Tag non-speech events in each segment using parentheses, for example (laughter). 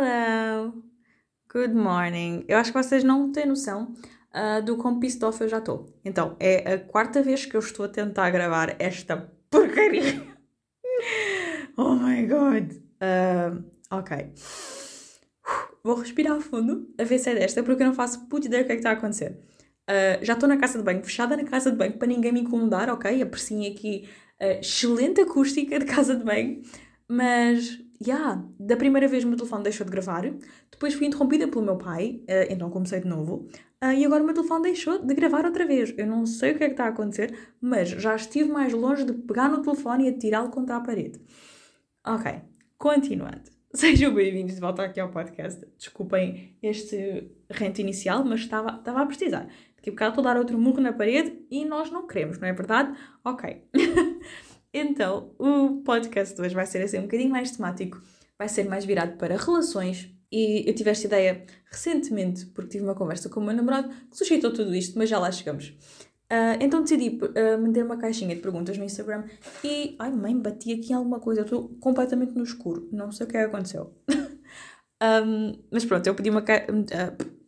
Hello! Good morning! Eu acho que vocês não têm noção uh, do quão pissed off eu já estou. Então, é a quarta vez que eu estou a tentar gravar esta (laughs) porcaria. oh my god! Uh, ok. Vou respirar fundo, a ver se é desta, porque eu não faço puta ideia do que é que está a acontecer. Uh, já estou na casa de banho, fechada na casa de banho, para ninguém me incomodar, ok? Apreciem aqui a excelente acústica de casa de banho. Mas, yeah, da primeira vez o meu telefone deixou de gravar, depois fui interrompida pelo meu pai, uh, então comecei de novo, uh, e agora o meu telefone deixou de gravar outra vez. Eu não sei o que é que está a acontecer, mas já estive mais longe de pegar no telefone e atirá-lo contra a parede. Ok, continuando. (laughs) Sejam bem-vindos de volta aqui ao podcast. Desculpem este rente inicial, mas estava, estava a precisar. Daqui a bocado estou a dar outro murro na parede e nós não queremos, não é verdade? Ok. (laughs) Então, o podcast de hoje vai ser assim um bocadinho mais temático, vai ser mais virado para relações. E eu tive esta ideia recentemente, porque tive uma conversa com o meu namorado que suscitou tudo isto, mas já lá chegamos. Uh, então decidi uh, manter uma caixinha de perguntas no Instagram e. Ai, mãe, bati aqui em alguma coisa, eu estou completamente no escuro, não sei o que é que aconteceu. um, (laughs) mas pronto, eu pedi uma caixa. Uh,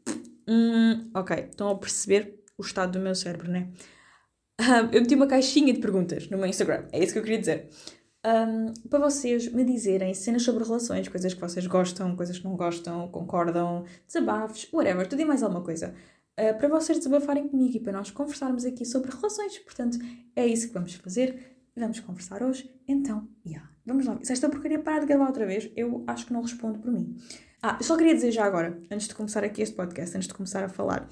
hum, ok, estão a perceber o estado do meu cérebro, né? Um, eu meti uma caixinha de perguntas no meu Instagram, é isso que eu queria dizer. Um, para vocês me dizerem cenas sobre relações, coisas que vocês gostam, coisas que não gostam, concordam, desabafos, whatever, tudo e mais alguma coisa. Uh, para vocês desabafarem comigo e para nós conversarmos aqui sobre relações. Portanto, é isso que vamos fazer. Vamos conversar hoje. Então, yeah, vamos lá. Se esta porcaria parar de gravar outra vez, eu acho que não respondo por mim. Ah, eu só queria dizer já agora, antes de começar aqui este podcast, antes de começar a falar,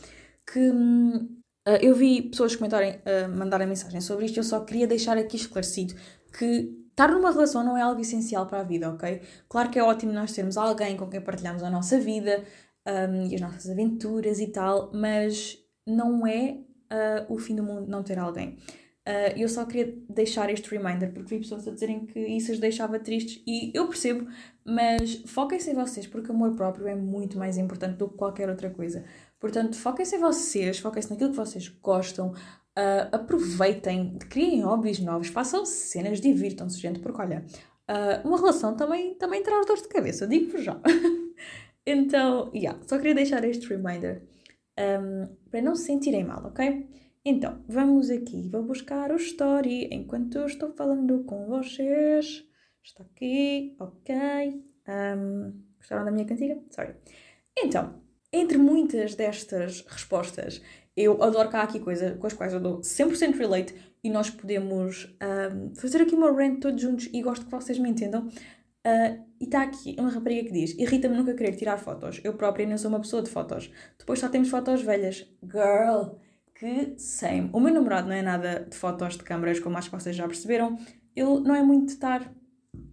que hum, Uh, eu vi pessoas comentarem, uh, mandarem mensagem sobre isto, eu só queria deixar aqui esclarecido que estar numa relação não é algo essencial para a vida, ok? Claro que é ótimo nós termos alguém com quem partilhamos a nossa vida um, e as nossas aventuras e tal, mas não é uh, o fim do mundo não ter alguém. Uh, eu só queria deixar este reminder porque vi pessoas a dizerem que isso as deixava tristes e eu percebo, mas foquem-se em vocês porque amor próprio é muito mais importante do que qualquer outra coisa. Portanto, foquem-se em vocês, foquem-se naquilo que vocês gostam, uh, aproveitem, criem hobbies novos, façam cenas, divirtam-se, gente, porque olha, uh, uma relação também, também traz dores de cabeça, digo-vos já. (laughs) então, yeah, só queria deixar este reminder um, para não se sentirem mal, ok? Então, vamos aqui, vou buscar o story enquanto estou falando com vocês. Está aqui, ok. Um, gostaram da minha cantiga? Sorry. Então, entre muitas destas respostas, eu adoro cá aqui coisas com as quais eu dou 100% relate e nós podemos um, fazer aqui uma rant todos juntos e gosto que vocês me entendam. Uh, e está aqui uma rapariga que diz: Irrita-me nunca querer tirar fotos. Eu própria não sou uma pessoa de fotos. Depois só temos fotos velhas. Girl, que same. O meu namorado não é nada de fotos de câmaras, como acho que vocês já perceberam. Ele não é muito de estar.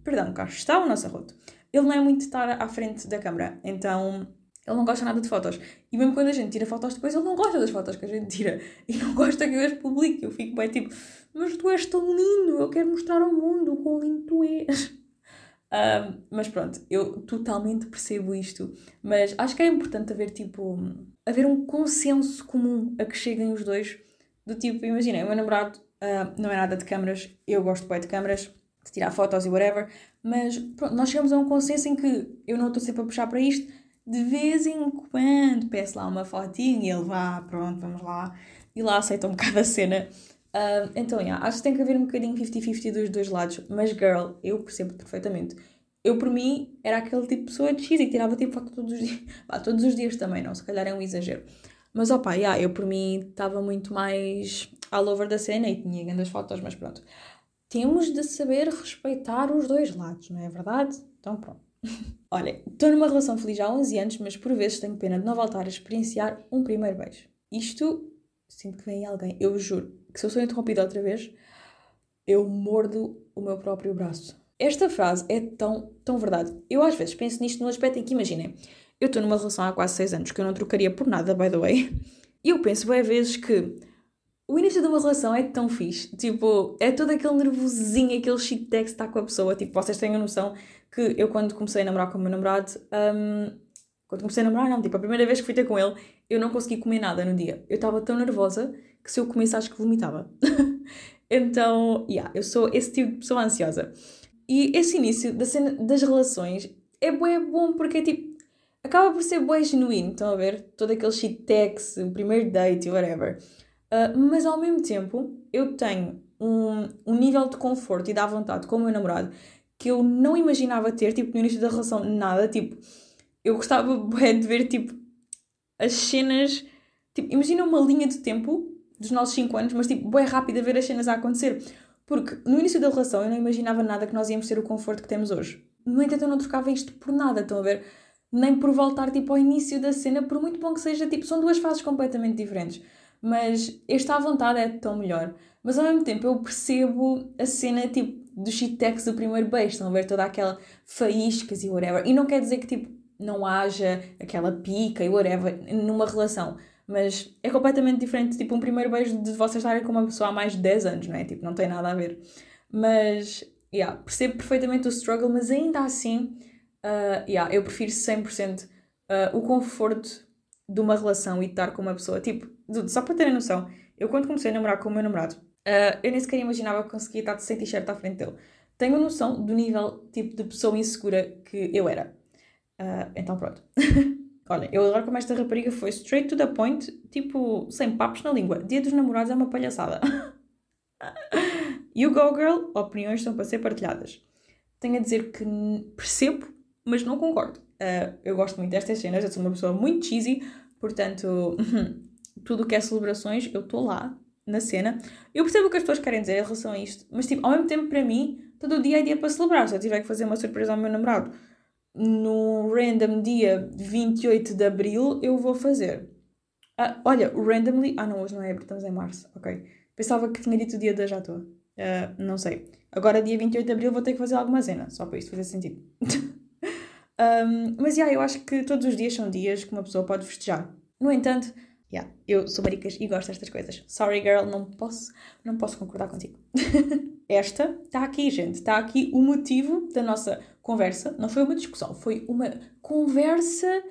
Perdão, cá está o nosso arroto. Ele não é muito de estar à frente da câmara. Então ele não gosta nada de fotos. E mesmo quando a gente tira fotos depois, ele não gosta das fotos que a gente tira. (laughs) E não gosta que eu as publique. Eu fico bem tipo, mas tu és tão lindo, eu quero mostrar ao mundo o quão lindo tu és. Um, (laughs) mas pronto, eu totalmente percebo isto. Mas acho que é importante haver tipo, haver um consenso comum a que cheguem os dois. Do tipo, imagina, o meu namorado uh, não é nada de câmaras, eu gosto bem de câmaras, de tirar fotos e whatever, mas pronto, nós chegamos a um consenso em que eu não estou sempre a puxar para isto, de vez em quando peço lá uma fotinha e ele vá, pronto, vamos lá. E lá aceita um (laughs) bocado a cena. Uh, então, yeah, acho que tem que haver um bocadinho 50-50 dos dois lados. Mas, girl, eu percebo perfeitamente. Eu, por mim, era aquele tipo de pessoa de X e tirava tipo foto todos os dias. (laughs) Bah, todos os dias também, não, se calhar é um exagero. Mas, opa, yeah, eu por mim estava muito mais all over da cena e tinha grandes fotos, mas pronto. Temos de saber respeitar os dois lados, não é verdade? Então, pronto. (laughs) Olha, estou numa relação feliz há 11 anos, mas por vezes tenho pena de não voltar a experienciar um primeiro beijo. Isto, sinto que vem alguém, eu juro, que se eu sou interrompida outra vez, eu mordo o meu próprio braço. Esta frase é tão, tão verdade. Eu às vezes penso nisto no aspecto em que, imaginem, eu estou numa relação há quase 6 anos que eu não trocaria por nada, by the way, (laughs) e eu penso bem vezes que o início de uma relação é tão fixe. Tipo, é todo aquele nervosinho, aquele shit que está com a pessoa. Tipo, vocês têm a noção que eu, quando comecei a namorar com o meu namorado, um, quando comecei a namorar, não, tipo, a primeira vez que fui ter com ele, eu não consegui comer nada no dia. Eu estava tão nervosa que se eu comesse, acho que vomitava. (laughs) então, yeah, eu sou esse tipo de pessoa ansiosa. E esse início da cena das relações é bom, é bom porque é tipo, acaba por ser bem genuíno, estão a ver? Todo aquele shit text, o primeiro date whatever. Uh, mas ao mesmo tempo, eu tenho um, um nível de conforto e da vontade com o meu namorado que eu não imaginava ter, tipo, no início da relação, nada. Tipo, eu gostava (laughs) de ver, tipo, as cenas. Tipo, imagina uma linha de tempo dos nossos 5 anos, mas, tipo, bem rápido a ver as cenas a acontecer. Porque no início da relação eu não imaginava nada que nós íamos ter o conforto que temos hoje. No entanto, eu não trocava isto por nada, estão a ver? Nem por voltar, tipo, ao início da cena, por muito bom que seja, tipo, são duas fases completamente diferentes. Mas esta à vontade é tão melhor. Mas ao mesmo tempo eu percebo a cena, tipo, do shitex do primeiro beijo, estão a ver toda aquela faíscas e whatever. E não quer dizer que, tipo, não haja aquela pica e whatever numa relação. Mas é completamente diferente, tipo, um primeiro beijo de vocês estarem com uma pessoa há mais de 10 anos, não é? Tipo, não tem nada a ver. Mas, yeah, percebo perfeitamente o struggle, mas ainda assim, uh, yeah, eu prefiro 100% uh, ah, o conforto de uma relação e de estar com uma pessoa. Tipo, só para terem noção, eu quando comecei a namorar com o meu namorado, uh, eu nem sequer imaginava que conseguia estar sem t-shirt à frente dele. Tenho noção do nível, tipo, de pessoa insegura que eu era. então pronto. (laughs) Olha, eu agora como esta rapariga foi straight to the point, tipo, sem papos na língua. Dia dos namorados é uma palhaçada. (laughs) you go girl, opiniões estão para ser partilhadas. Tenho a dizer que percebo, mas não concordo. Uh, eu gosto muito destas cenas, eu sou uma pessoa muito cheesy, portanto, (laughs) tudo o que é celebrações, eu estou lá, na cena. Eu percebo o que as pessoas querem dizer em relação a isto, mas tipo, ao mesmo tempo, para mim, todo o dia é dia para celebrar. Se eu tiver que fazer uma surpresa ao meu namorado no random dia 28 de abril eu vou fazer. Ah, olha, randomly. Ah, não, hoje não é abril, estamos em março. Ok. Pensava que tinha dito o dia da já estou. Uh, não sei. Agora, dia 28 de abril, vou ter que fazer alguma cena, só para isto fazer sentido. (laughs) um, mas, yeah, eu acho que todos os dias são dias que uma pessoa pode festejar. No entanto, yeah, eu sou maricas e gosto destas coisas. Sorry, girl, não posso, não posso concordar contigo. (laughs) Esta está aqui, gente. Está aqui o motivo da nossa conversa. Não foi uma discussão, foi uma conversa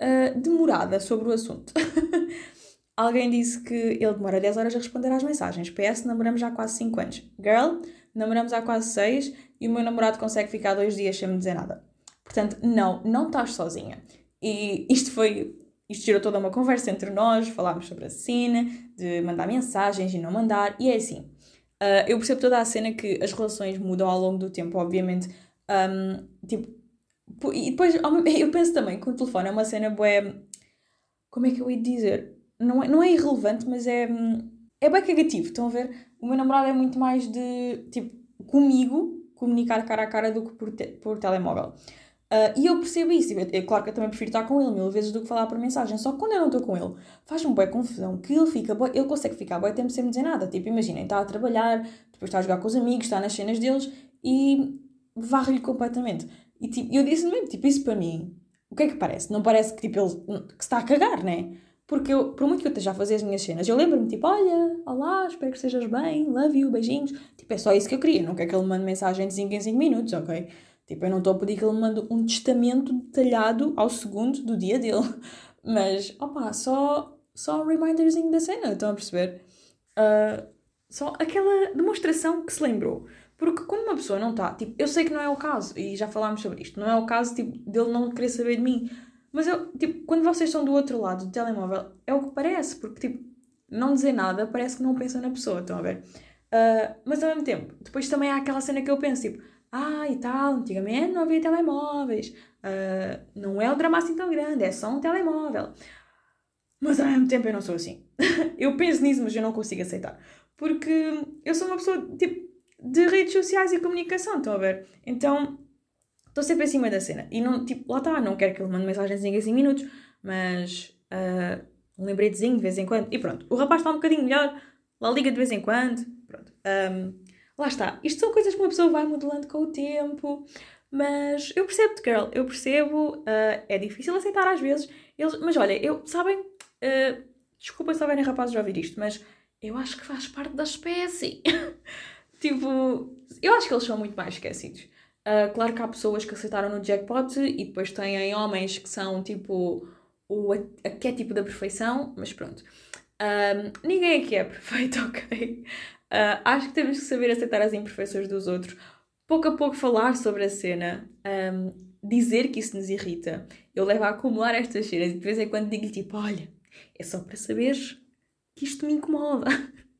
uh, demorada sobre o assunto. (laughs) Alguém disse que ele demora 10 horas a responder às mensagens. PS, namoramos já há quase 5 anos. Girl, namoramos há quase 6 e o meu namorado consegue ficar dois dias sem me dizer nada. Portanto, não, não estás sozinha. E isto foi. Isto gerou toda uma conversa entre nós, falámos sobre a cena, de mandar mensagens e não mandar, e é assim. Uh, eu percebo toda a cena que as relações mudam ao longo do tempo, obviamente. Um, tipo, e depois (laughs) eu penso também que o telefone é uma cena boa. Como é que eu ia dizer? Não é, não é irrelevante, mas é. É bem cagativo. Estão a ver? O meu namorado é muito mais de. Tipo, comigo, comunicar cara a cara do que por, te, por telemóvel. Uh, e eu percebo isso. É claro que eu também prefiro estar com ele mil vezes do que falar por mensagem. Só que quando eu não estou com ele, faz-me boa confusão que ele fica, bué, ele consegue ficar boa tempo sem me dizer nada. Tipo, imaginem, está a trabalhar, depois está a jogar com os amigos, está nas cenas deles e varre-lhe completamente. E tipo, eu disse mesmo, tipo, isso para mim, o que é que parece? Não parece que tipo, ele que está a cagar, né? Porque eu, por muito que eu esteja a fazer as minhas cenas, eu lembro-me, tipo, olha, olá, espero que estejas bem, love you, beijinhos. Tipo, é só isso que eu queria, não quero que ele mande mensagem de 5 em 5 minutos, ok? Tipo, eu não estou a pedir que ele me mande um testamento detalhado ao segundo do dia dele. (laughs) Mas, opa, só, só um reminderzinho da cena, estão a perceber? Uh, só aquela demonstração que se lembrou. Porque quando uma pessoa não está, tipo, eu sei que não é o caso, e já falámos sobre isto, não é o caso, tipo, dele não querer saber de mim. Mas eu, tipo, quando vocês estão do outro lado do telemóvel, é o que parece, porque, tipo, não dizer nada parece que não pensa na pessoa, estão a ver? Uh, mas ao mesmo tempo, depois também há aquela cena que eu penso, tipo, ah, e tal, antigamente não havia telemóveis, uh, não é o drama assim tão grande, é só um telemóvel. Mas ao mesmo tempo eu não sou assim. (laughs) eu penso nisso, mas eu não consigo aceitar. Porque eu sou uma pessoa, tipo, de redes sociais e comunicação, estão a ver? Então, estou sempre acima da cena. E não, tipo, lá está, não quero que ele mande mensagens em 5 minutos, mas uh, um lembretezinho de vez em quando. E pronto, o rapaz está um bocadinho melhor, lá liga de vez em quando, pronto. Um, lá está. Isto são coisas que uma pessoa vai modelando com o tempo, mas eu percebo-te, girl, eu percebo, uh, é difícil aceitar às vezes, eles, mas olha, eu, sabem, uh, desculpa se houverem rapazes a ouvir isto, mas eu acho que faz parte da espécie. (laughs) tipo, eu acho que eles são muito mais esquecidos. Uh, claro que há pessoas que aceitaram no jackpot e depois têm homens que são tipo o arquétipo da perfeição, mas pronto. Ninguém aqui é (laughs) perfeito, ok? Uh, acho que temos que saber aceitar as imperfeições dos outros. Pouco a pouco falar sobre a cena. Um, dizer que isso nos irrita, eu levo a acumular estas cenas e de vez em quando digo-lhe tipo, olha, é só para saberes que isto me incomoda.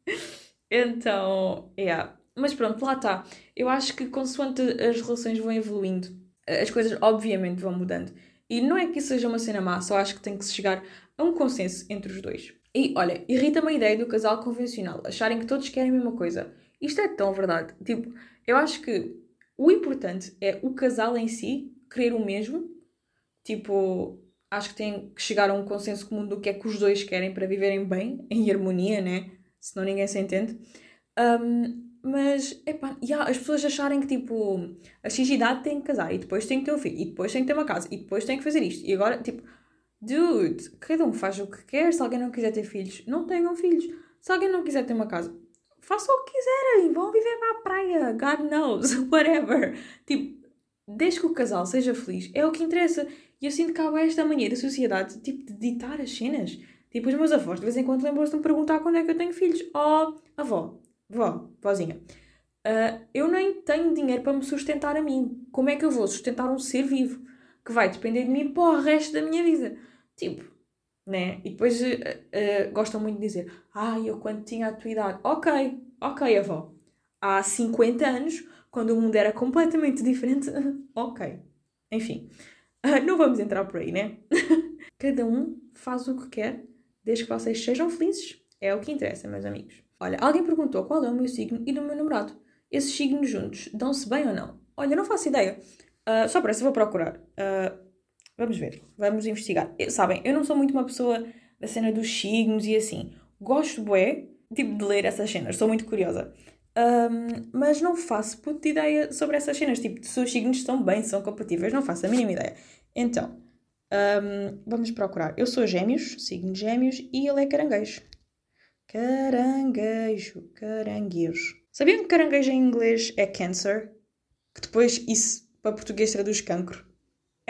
(laughs) então, é. Yeah. Mas pronto, lá está. Eu acho que consoante as relações vão evoluindo, as coisas obviamente vão mudando. E não é que isso seja uma cena má, só acho que tem que se chegar a um consenso entre os dois. E olha, irrita-me a ideia do casal convencional, acharem que todos querem a mesma coisa. Isto é tão verdade. Tipo, eu acho que o importante é o casal em si querer o mesmo. Tipo, acho que tem que chegar a um consenso comum do que é que os dois querem para viverem bem, em harmonia, né? Senão ninguém se entende. Um, mas, epá, yeah, as pessoas acharem que, tipo, a X-idade tem que casar, e depois tem que ter um filho, e depois tem que ter uma casa, e depois tem que fazer isto. E agora, tipo, dude, cada um faz o que quer. Se alguém não quiser ter filhos, não tenham filhos. Se alguém não quiser ter uma casa, façam o que quiserem, vão viver para a praia, God knows, (laughs) whatever. Tipo, desde que o casal seja feliz, é o que interessa. E eu sinto que há esta mania da sociedade, tipo, de ditar as cenas. Tipo, os meus avós de vez em quando lembram-se de me perguntar quando é que eu tenho filhos. Oh, avó, vó, vozinha, uh, eu nem tenho dinheiro para me sustentar a mim. Como é que eu vou sustentar um ser vivo que vai depender de mim para o resto da minha vida? Tipo, né? E depois uh, uh, gostam muito de dizer: Ah, eu quando tinha a tua idade. Ok, ok, avó. Há 50 anos, quando o mundo era completamente diferente. (laughs) ok. Enfim, uh, não vamos entrar por aí, né? (laughs) Cada um faz o que quer, desde que vocês sejam felizes. É o que interessa, meus amigos. Olha, alguém perguntou qual é o meu signo e do meu namorado. Esses signos juntos dão-se bem ou não? Olha, não faço ideia. Uh, só para isso vou procurar. Uh, vamos ver, vamos investigar. Eu, sabem, eu não sou muito uma pessoa da cena dos signos e assim. Gosto, bué, tipo, de ler essas cenas. Sou muito curiosa. Um, mas não faço puta ideia sobre essas cenas. Tipo, se os signos estão bem, são compatíveis, não faço a mínima ideia. Então, um, vamos procurar. Eu sou gêmeos, signo gêmeos, e ele é caranguejo. Caranguejo, caranguejo. Sabiam que caranguejo em inglês é cancer? Que depois isso para português traduz cancro.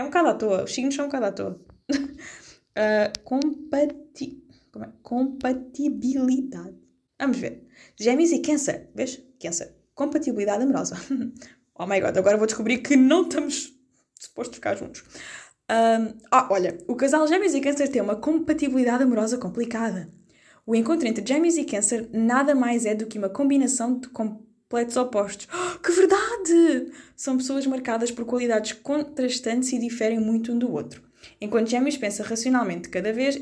É um bocado à toa, os signos são um bocado à toa. (laughs) uh, compati... é? Compatibilidade. Vamos ver. Gêmeos e câncer. Vês? Câncer. Compatibilidade amorosa. (laughs) oh my god, agora vou descobrir que não estamos supostos ficar juntos. Um, ah, olha, o casal Gêmeos e Câncer tem uma compatibilidade amorosa complicada. O encontro entre Gêmeos e Câncer nada mais é do que uma combinação de completos opostos. Oh, (gasps) que verdade! São pessoas marcadas por qualidades contrastantes e diferem muito um do outro. Enquanto Gêmeos pensa racionalmente cada vez,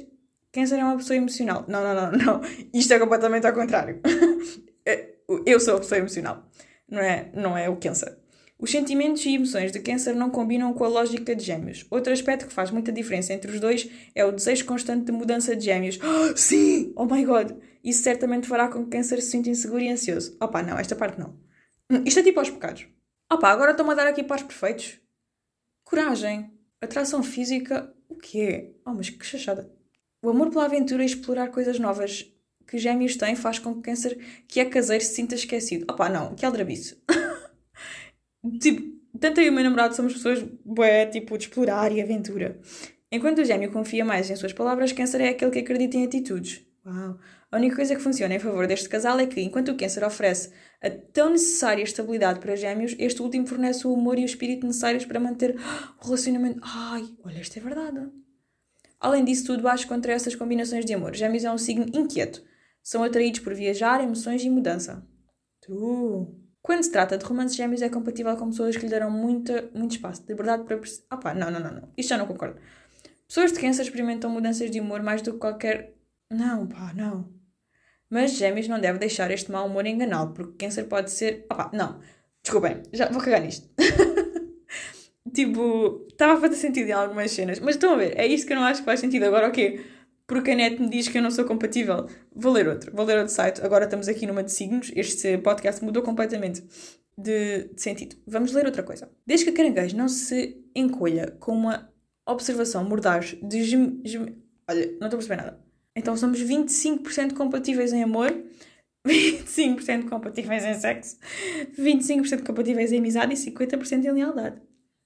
Câncer é uma pessoa emocional. Não, não, não, (laughs) não. Isto é completamente ao contrário. (laughs) Eu sou a pessoa emocional. Não é, não é o Câncer. Os sentimentos e emoções de câncer não combinam com a lógica de gêmeos. Outro aspecto que faz muita diferença entre os dois é o desejo constante de mudança de gêmeos. Oh, (gasps) sim! Oh my god! Isso certamente fará com que câncer se sinta inseguro e ansioso. Opa, não, esta parte não. Isto é tipo aos pecados. Opa, agora estou-me a dar aqui para os perfeitos. Coragem. Atração física. O quê? Oh, mas que chachada. O amor pela aventura e explorar coisas novas que gêmeos têm faz com que câncer que é caseiro se sinta esquecido. Opa, não, que aldrabice. (laughs) Tipo, tanto eu e o meu namorado somos pessoas bué, tipo, de explorar e aventura. Enquanto o gêmeo confia mais em suas palavras, câncer é aquele que acredita em atitudes. Uau! A única coisa que funciona em favor deste casal é que, enquanto o câncer oferece a tão necessária estabilidade para gêmeos, este último fornece o humor e o espírito necessários para manter o relacionamento. Ai, olha, isto é verdade. Além disso tudo, acho contra essas combinações de amor. Gêmeos é um signo inquieto. São atraídos por viajar, emoções e mudança. True. Quando se trata de romances gêmeos, é compatível com pessoas que lhe deram muita, muito espaço de liberdade para. Ah pá, não, não, não, não. Isto já não concordo. Pessoas de câncer experimentam mudanças de humor mais do que qualquer. Não, pá, não. Mas gêmeos não deve deixar este mau humor enganá-lo, porque câncer pode ser. Pá, não. Desculpem, já vou cagar nisto. (laughs) tipo, estava a fazer sentido em algumas cenas, mas estão a ver, é isto que eu não acho que faz sentido. Agora, o quê? porque a net me diz que eu não sou compatível. Vou ler outro, vou ler outro site. Agora estamos aqui numa de signos. Este podcast mudou completamente de, de sentido. Vamos ler outra coisa. Desde que a caranguejo não se encolha com uma observação mordaz de gem... Gem... Olha, não estou a perceber nada. Então somos 25% compatíveis em amor, (laughs) 25% compatíveis em sexo, 25% compatíveis em amizade e 50% em lealdade.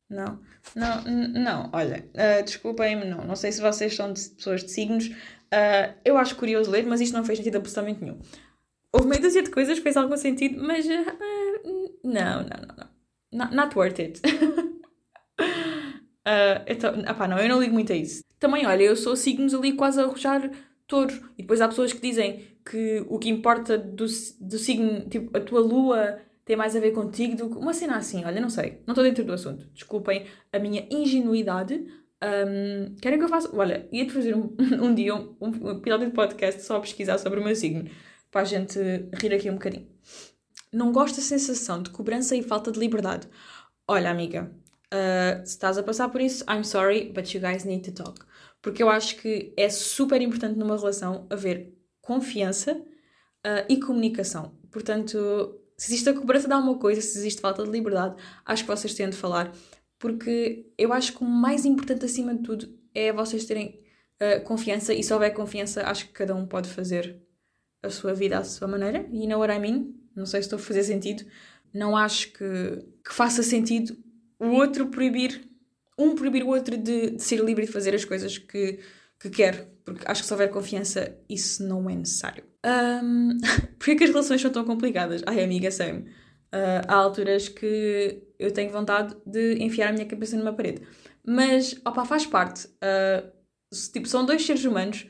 Não, não, não, olha, uh, desculpem-me, não. Não sei se vocês são de pessoas de signos. Uh, eu acho curioso ler, mas isto não fez sentido absolutamente nenhum. Houve meio dúzia de coisas fez algum sentido, mas. Uh, não, não, não, não. Not, not worth it. Uh, (laughs) então, apá, não, eu não ligo muito a isso. Também, olha, eu sou signos ali quase a arrojar touro. E depois há pessoas que dizem que o que importa do, do signo, tipo, a tua lua tem mais a ver contigo do que uma cena assim. Olha, não sei, não estou dentro do assunto. Desculpem a minha ingenuidade. Um, querem que eu faça? Olha, ia-te fazer um, (laughs) um dia um, um episódio de podcast só a pesquisar sobre o meu signo, para a gente rir aqui um bocadinho. Não gosto da sensação de cobrança e falta de liberdade. Olha, amiga, uh, se estás a passar por isso, I'm sorry, but you guys need to talk. Porque eu acho que é super importante numa relação haver confiança uh, e comunicação. Portanto, se existe a cobrança de alguma coisa, se existe falta de liberdade, acho que vocês têm de falar porque eu acho que o mais importante acima de tudo é vocês terem uh, confiança e se houver confiança, acho que cada um pode fazer a sua vida à sua maneira. You know what I mean? Não sei se estou a fazer sentido. Não acho que, que faça sentido o outro proibir, um proibir o outro de, de ser livre de fazer as coisas que, que quer. Porque acho que se houver confiança, isso não é necessário. Um, (laughs) Porquê é que as relações são tão complicadas? Ai, amiga, sei-me. Uh, há alturas que eu tenho vontade de enfiar a minha cabeça numa parede. Mas, opa, faz parte. Uh, tipo, são dois seres humanos,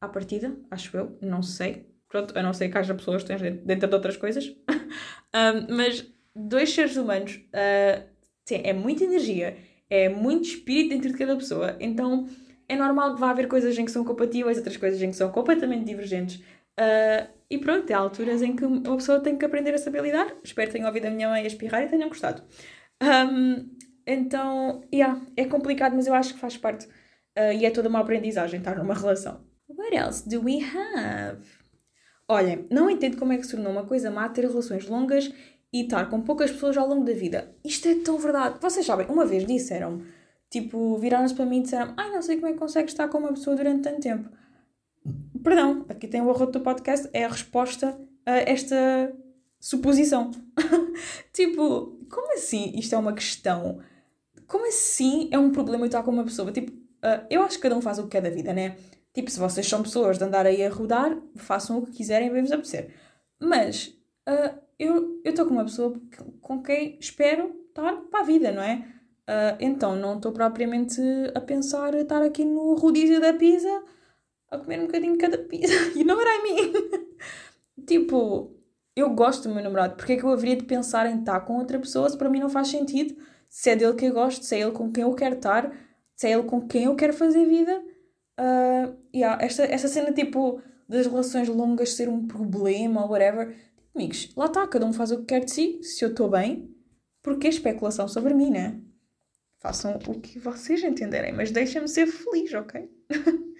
à partida, acho eu, não sei. Pronto, a não ser que haja pessoas que tens dentro de outras coisas. uh, (laughs) mas dois seres humanos uh, é muita energia, é muito espírito dentro de cada pessoa. Então é normal que vá haver coisas em que são compatíveis, outras coisas em que são completamente divergentes. Uh, e pronto, há alturas em que uma pessoa tem que aprender a saber lidar. Espero que tenham ouvido a minha mãe a espirrar e tenham gostado. Um, então, yeah, é complicado, mas eu acho que faz parte. Uh, e é toda uma aprendizagem estar numa relação. What else do we have? Olhem, não entendo como é que se tornou uma coisa má ter relações longas e estar com poucas pessoas ao longo da vida. Isto é tão verdade. Vocês sabem, uma vez disseram tipo, viraram-se para mim e disseram ai, não sei como é que consegues estar com uma pessoa durante tanto tempo. Perdão, aqui tem o arroto do podcast, é a resposta a esta suposição. (laughs) tipo, como assim isto é uma questão? Como assim é um problema estar com uma pessoa? Tipo, uh, eu acho que cada um faz o que quer da vida, né? Tipo, se vocês são pessoas de andar aí a rodar, façam o que quiserem, bem vos apetecer. Mas uh, eu estou com uma pessoa com quem espero estar para a vida, não é? Uh, então não estou propriamente a pensar estar aqui no rodízio da pizza a comer um bocadinho de cada pizza. You know what I mean? tipo, eu gosto do meu namorado. Porque é que eu haveria de pensar em estar com outra pessoa se para mim não faz sentido? Se é dele que eu gosto, se é ele com quem eu quero estar, se é ele com quem eu quero fazer vida. Uh, yeah, esta, esta cena tipo das relações longas ser um problema ou whatever. Amigos, lá está, cada um faz o que quer de si. Se eu estou bem, porque é especulação sobre mim, né? Façam o que vocês entenderem, mas deixem-me ser feliz, ok? (laughs)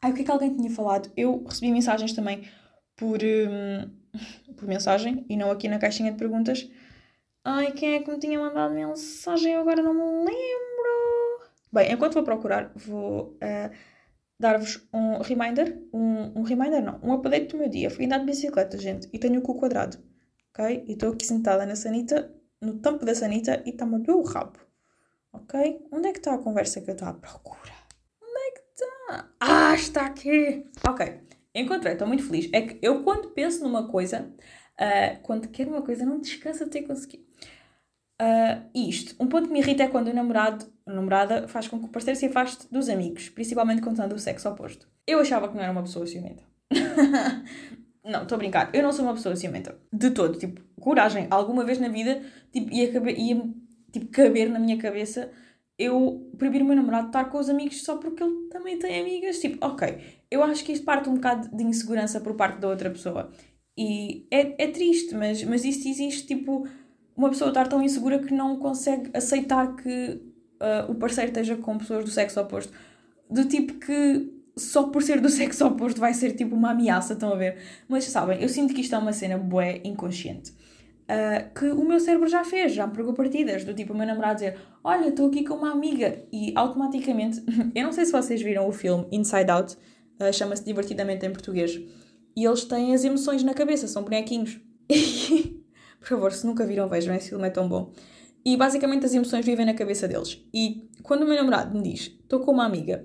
Ai, o que é que alguém tinha falado? Eu recebi mensagens também por, um, (laughs) por mensagem e não aqui na caixinha de perguntas. Ai, quem é que me tinha mandado mensagem? Eu agora não me lembro. Bem, enquanto vou procurar, vou uh, dar-vos um reminder. Um, um reminder, não. Um update do meu dia. Fui andar de bicicleta, gente, e tenho o cu quadrado. Ok? E estou aqui sentada na sanita, no tampo da sanita, e está-me o rabo. Ok? Onde é que está a conversa que eu estou à procura? Ah, está aqui! Ok, encontrei, estou muito feliz. É que eu, quando penso numa coisa, uh, quando quero uma coisa, não descansa de ter conseguido. Uh, isto, um ponto que me irrita é quando o namorado, a namorada, faz com que o parceiro se afaste dos amigos, principalmente contando o sexo oposto. Eu achava que não era uma pessoa ciumenta. (laughs) não, estou a brincar. Eu não sou uma pessoa ciumenta. De todo. Tipo, coragem. Alguma vez na vida tipo, ia, caber, ia tipo, caber na minha cabeça eu proibir o meu namorado estar com os amigos só porque ele também tem amigas. Tipo, ok, eu acho que isto parte um bocado de insegurança por parte da outra pessoa. E é, é triste, mas, mas isto existe, tipo, uma pessoa estar tão insegura que não consegue aceitar que uh, o parceiro esteja com pessoas do sexo oposto. Do tipo que só por ser do (laughs) sexo oposto vai ser tipo uma ameaça, estão a ver? Mas sabem, eu sinto que isto é uma cena bué inconsciente uh, que o meu cérebro já fez, já me pregou partidas, do tipo o meu namorado dizer olha, estou aqui com uma amiga e automaticamente, (laughs) eu não sei se vocês viram o filme Inside Out, uh, chama-se Divertidamente em português, e eles têm as emoções na cabeça, são bonequinhos. (laughs) Por favor, se nunca viram, vejam, esse filme é tão bom. E basicamente as emoções vivem na cabeça deles. E quando o meu namorado me diz, estou com uma amiga,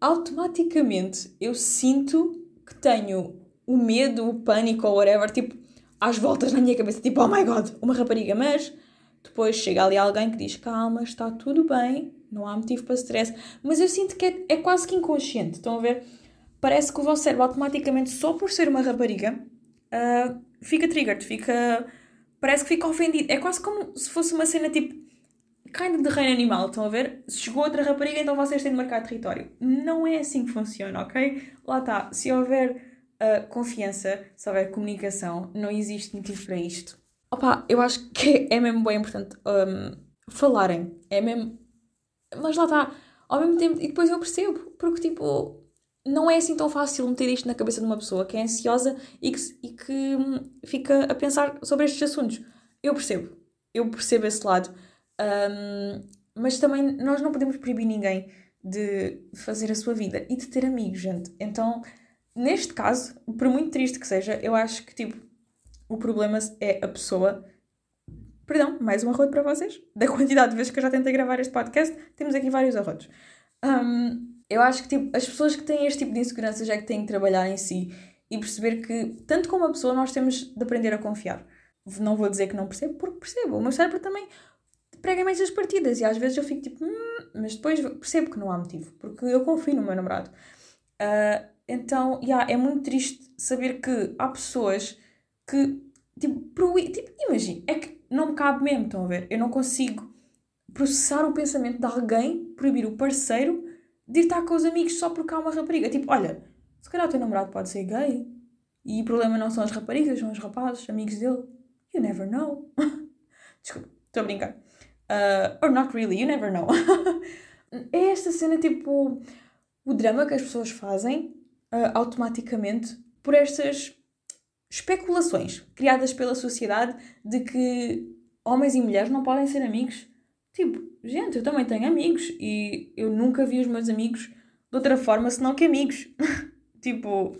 automaticamente eu sinto que tenho o medo, o pânico ou whatever, tipo, às voltas na minha cabeça, tipo, oh my god, uma rapariga, mas depois chega ali alguém que diz, calma, está tudo bem, não há motivo para stress. Mas eu sinto que é, é quase que inconsciente. Estão a ver? Parece que o vosso cérebro automaticamente, só por ser uma rapariga, uh, fica triggered, fica. Parece que fica ofendido. É quase como se fosse uma cena tipo. Kind de reino animal, estão a ver? Se chegou outra rapariga, então vocês têm de marcar território. Não é assim que funciona, ok? Lá está. Se houver uh, confiança, se houver comunicação, não existe motivo para isto. Opa, eu acho que é mesmo bem importante um, falarem. É mesmo. Mas lá está. Ao mesmo tempo, e depois eu percebo, porque tipo, não é assim tão fácil meter isto na cabeça de uma pessoa que é ansiosa e que, e que hum, fica a pensar sobre estes assuntos. Eu percebo, eu percebo esse lado, um, mas também nós não podemos proibir ninguém de fazer a sua vida e de ter amigos, gente. Então, neste caso, por muito triste que seja, eu acho que tipo, o problema é a pessoa. Perdão, mais um arroto para vocês. Da quantidade de vezes que eu já tentei gravar este podcast, temos aqui vários arrotos. Um, eu acho que tipo, as pessoas que têm este tipo de inseguranças é que têm que trabalhar em si e perceber que, tanto como a pessoa, nós temos de aprender a confiar. Não vou dizer que não percebo, porque percebo. O meu cérebro também prega mais as partidas e às vezes eu fico tipo, hum, mas depois percebo que não há motivo, porque eu confio no meu namorado. Uh, então, yeah, é muito triste saber que há pessoas que, tipo, tipo imagina, é que não me cabe mesmo, estão a ver? Eu não consigo processar o pensamento de alguém, proibir o parceiro de estar com os amigos só porque há uma rapariga. Tipo, olha, se calhar o teu namorado pode ser gay e o problema não são as raparigas, são os rapazes, amigos dele. You never know. (laughs) Desculpa, estou a brincar. Uh, or not really, you never know. (laughs) é esta cena, tipo, o drama que as pessoas fazem uh, automaticamente por estas especulações criadas pela sociedade de que homens e mulheres não podem ser amigos. Tipo, gente, eu também tenho amigos e eu nunca vi os meus amigos de outra forma senão que amigos. (laughs) tipo,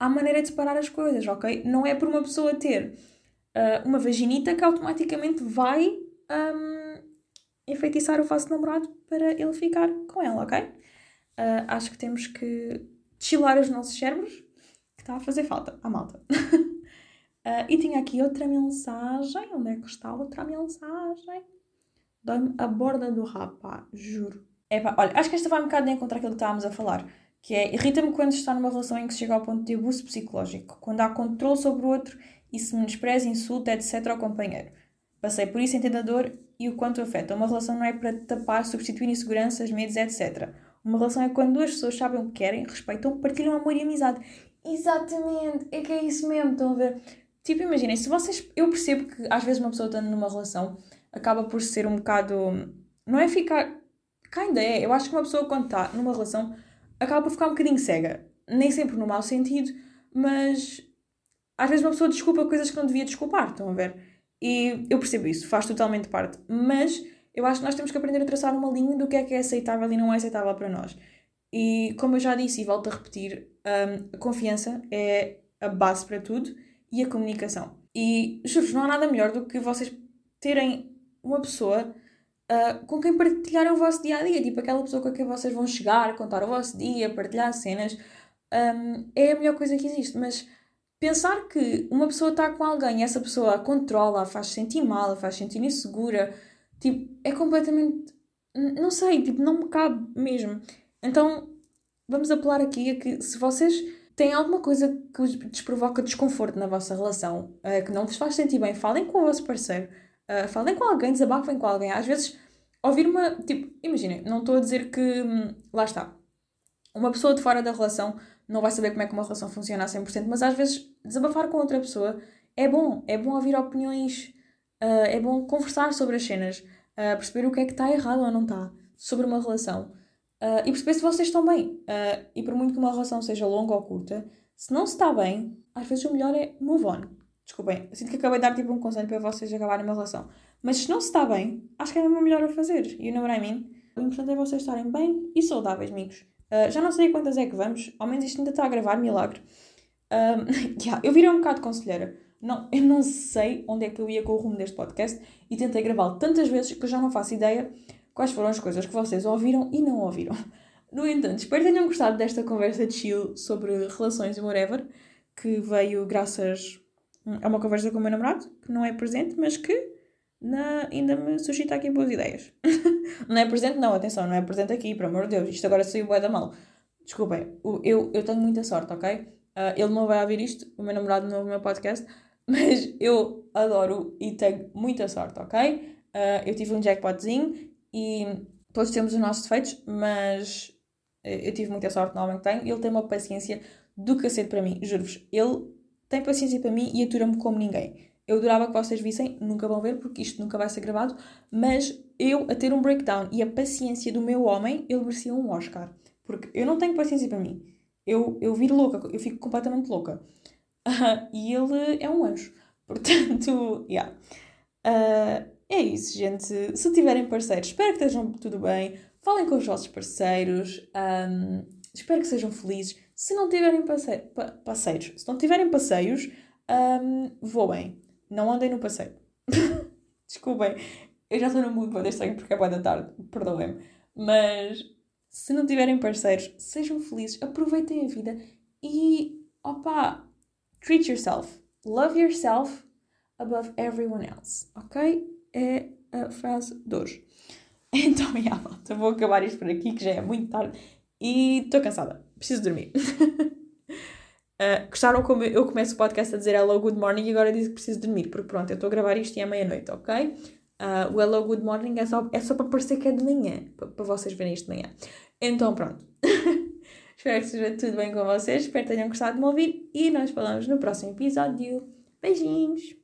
há maneira de separar as coisas, ok? Não é por uma pessoa ter uh, uma vaginita que automaticamente vai um, enfeitiçar o vosso namorado para ele ficar com ela, ok? Uh, acho que temos que chilar os nossos cérebros, que está a fazer falta à malta. uh, (laughs) e tinha aqui outra mensagem. Onde é que está outra mensagem? Dói-me a borda do rabo, pá, juro. Epá, olha, acho que esta vai um bocado de encontrar aquilo que estávamos a falar. Que é, irrita-me quando está numa relação em que se chega ao ponto de abuso psicológico. Quando há controle sobre o outro e se menospreza, insulta, etc. ao companheiro. Passei por isso entendedor e o quanto afeta. Uma relação não é para tapar, substituir inseguranças, medos, etc. Uma relação é quando duas pessoas sabem o que querem, respeitam, partilham amor e amizade. Exatamente, é que é isso mesmo, estão a ver? Tipo, imaginem, se vocês. Eu percebo que às vezes uma pessoa estando numa relação acaba por ser um bocado. Não é ficar. Cá ainda é. Eu acho que uma pessoa quando está numa relação acaba por ficar um bocadinho cega. Nem sempre no mau sentido, mas às vezes uma pessoa desculpa coisas que não devia desculpar, estão a ver? E eu percebo isso, faz totalmente parte. Mas eu acho que nós temos que aprender a traçar uma linha do que é que é aceitável e não é aceitável para nós. E como eu já disse e volto a repetir, um, a confiança é a base para tudo e a comunicação. E juro não há nada melhor do que vocês terem uma pessoa uh, com quem partilharem o vosso dia a dia, tipo aquela pessoa com quem vocês vão chegar, contar o vosso dia, partilhar cenas. Um, é a melhor coisa que existe, mas pensar que uma pessoa está com alguém e essa pessoa a controla, a faz sentir mal, a faz sentir insegura, tipo, é completamente. Não sei, tipo, não me cabe mesmo. Então, vamos apelar aqui a que se vocês têm alguma coisa que vos provoca desconforto na vossa relação, uh, que não vos faz sentir bem, falem com o vosso parceiro, uh, falem com alguém, desabafem com alguém. Às vezes, ouvir uma. Tipo, imaginem, não estou a dizer que. Hum, lá está. Uma pessoa de fora da relação não vai saber como é que uma relação funciona a 100%, mas às vezes desabafar com outra pessoa é bom. É bom ouvir opiniões, uh, é bom conversar sobre as cenas, uh, perceber o que é que está errado ou não está sobre uma relação uh, e perceber se vocês estão bem. e por muito que uma relação seja longa ou curta, se não se está bem, às vezes o melhor é move on. Desculpem, sinto que acabei de dar tipo um conselho para vocês acabarem uma relação. Mas se não se está bem, acho que é mesmo melhor a fazer. You know what I mean? O importante é vocês estarem bem e saudáveis, amigos. Uh, já não sei quantas é que vamos, ao menos isto ainda está a gravar, milagre. Um, (laughs) yeah, eu virei um bocado conselheira. Não, eu não sei onde é que eu ia com o rumo deste podcast e tentei gravá-lo tantas vezes que eu já não faço ideia quais foram as coisas que vocês ouviram e não ouviram. No entanto, espero que tenham gostado desta conversa de chill sobre relações e whatever, que veio graças a uma conversa com o meu namorado, que não é presente, mas que na, ainda me suscita aqui boas ideias. (laughs) não é presente, não, atenção, não é presente aqui, pelo amor de Deus, isto agora saiu bué da mal. Desculpem, eu, eu tenho muita sorte, ok? Uh, ele não vai ouvir isto, o meu namorado não ouve o meu podcast, (laughs) mas eu adoro e tenho muita sorte, ok? Uh, eu tive um jackpotzinho e todos temos os nossos defeitos, mas eu tive muita sorte no homem que tenho. Ele tem uma paciência do cacete para mim, juro-vos. Ele tem paciência para mim e atura-me como ninguém. Eu adorava que vocês vissem, nunca vão ver porque isto nunca vai ser gravado, mas eu a ter um breakdown e a paciência do meu homem, ele merecia um Oscar. Porque eu não tenho paciência para mim. Eu, eu viro louca, eu fico completamente louca. Uh, (laughs) e ele é um anjo. (laughs) Portanto, yeah. Uh, é isso, gente. Se tiverem parceiros, espero que estejam tudo bem. Falem com os vossos parceiros. Um, espero que sejam felizes. Se não tiverem passe pa passeios, se não tiverem passeios, um, voem. Não andem no passeio. (laughs) Desculpem, eu já estou no mood para estranho porque é boa da tarde, perdoem-me. Mas se não tiverem parceiros, sejam felizes, aproveitem a vida e, opa, treat yourself. Love yourself above everyone else, ok? É a frase de hoje. (laughs) Então, já, malta, vou acabar isto por aqui, que já é muito tarde e estou cansada, preciso dormir. Uh, (laughs) gostaram como eu começo o podcast a dizer hello, good morning e agora digo que preciso dormir, porque pronto, eu estou a gravar isto e é meia-noite, ok? Uh, o hello, good morning é só, é só para parecer que é de manhã, para, vocês verem isto de manhã. Então pronto. (laughs) espero que esteja tudo bem com vocês, espero que tenham gostado de me ouvir e nós falamos no próximo episódio. Beijinhos!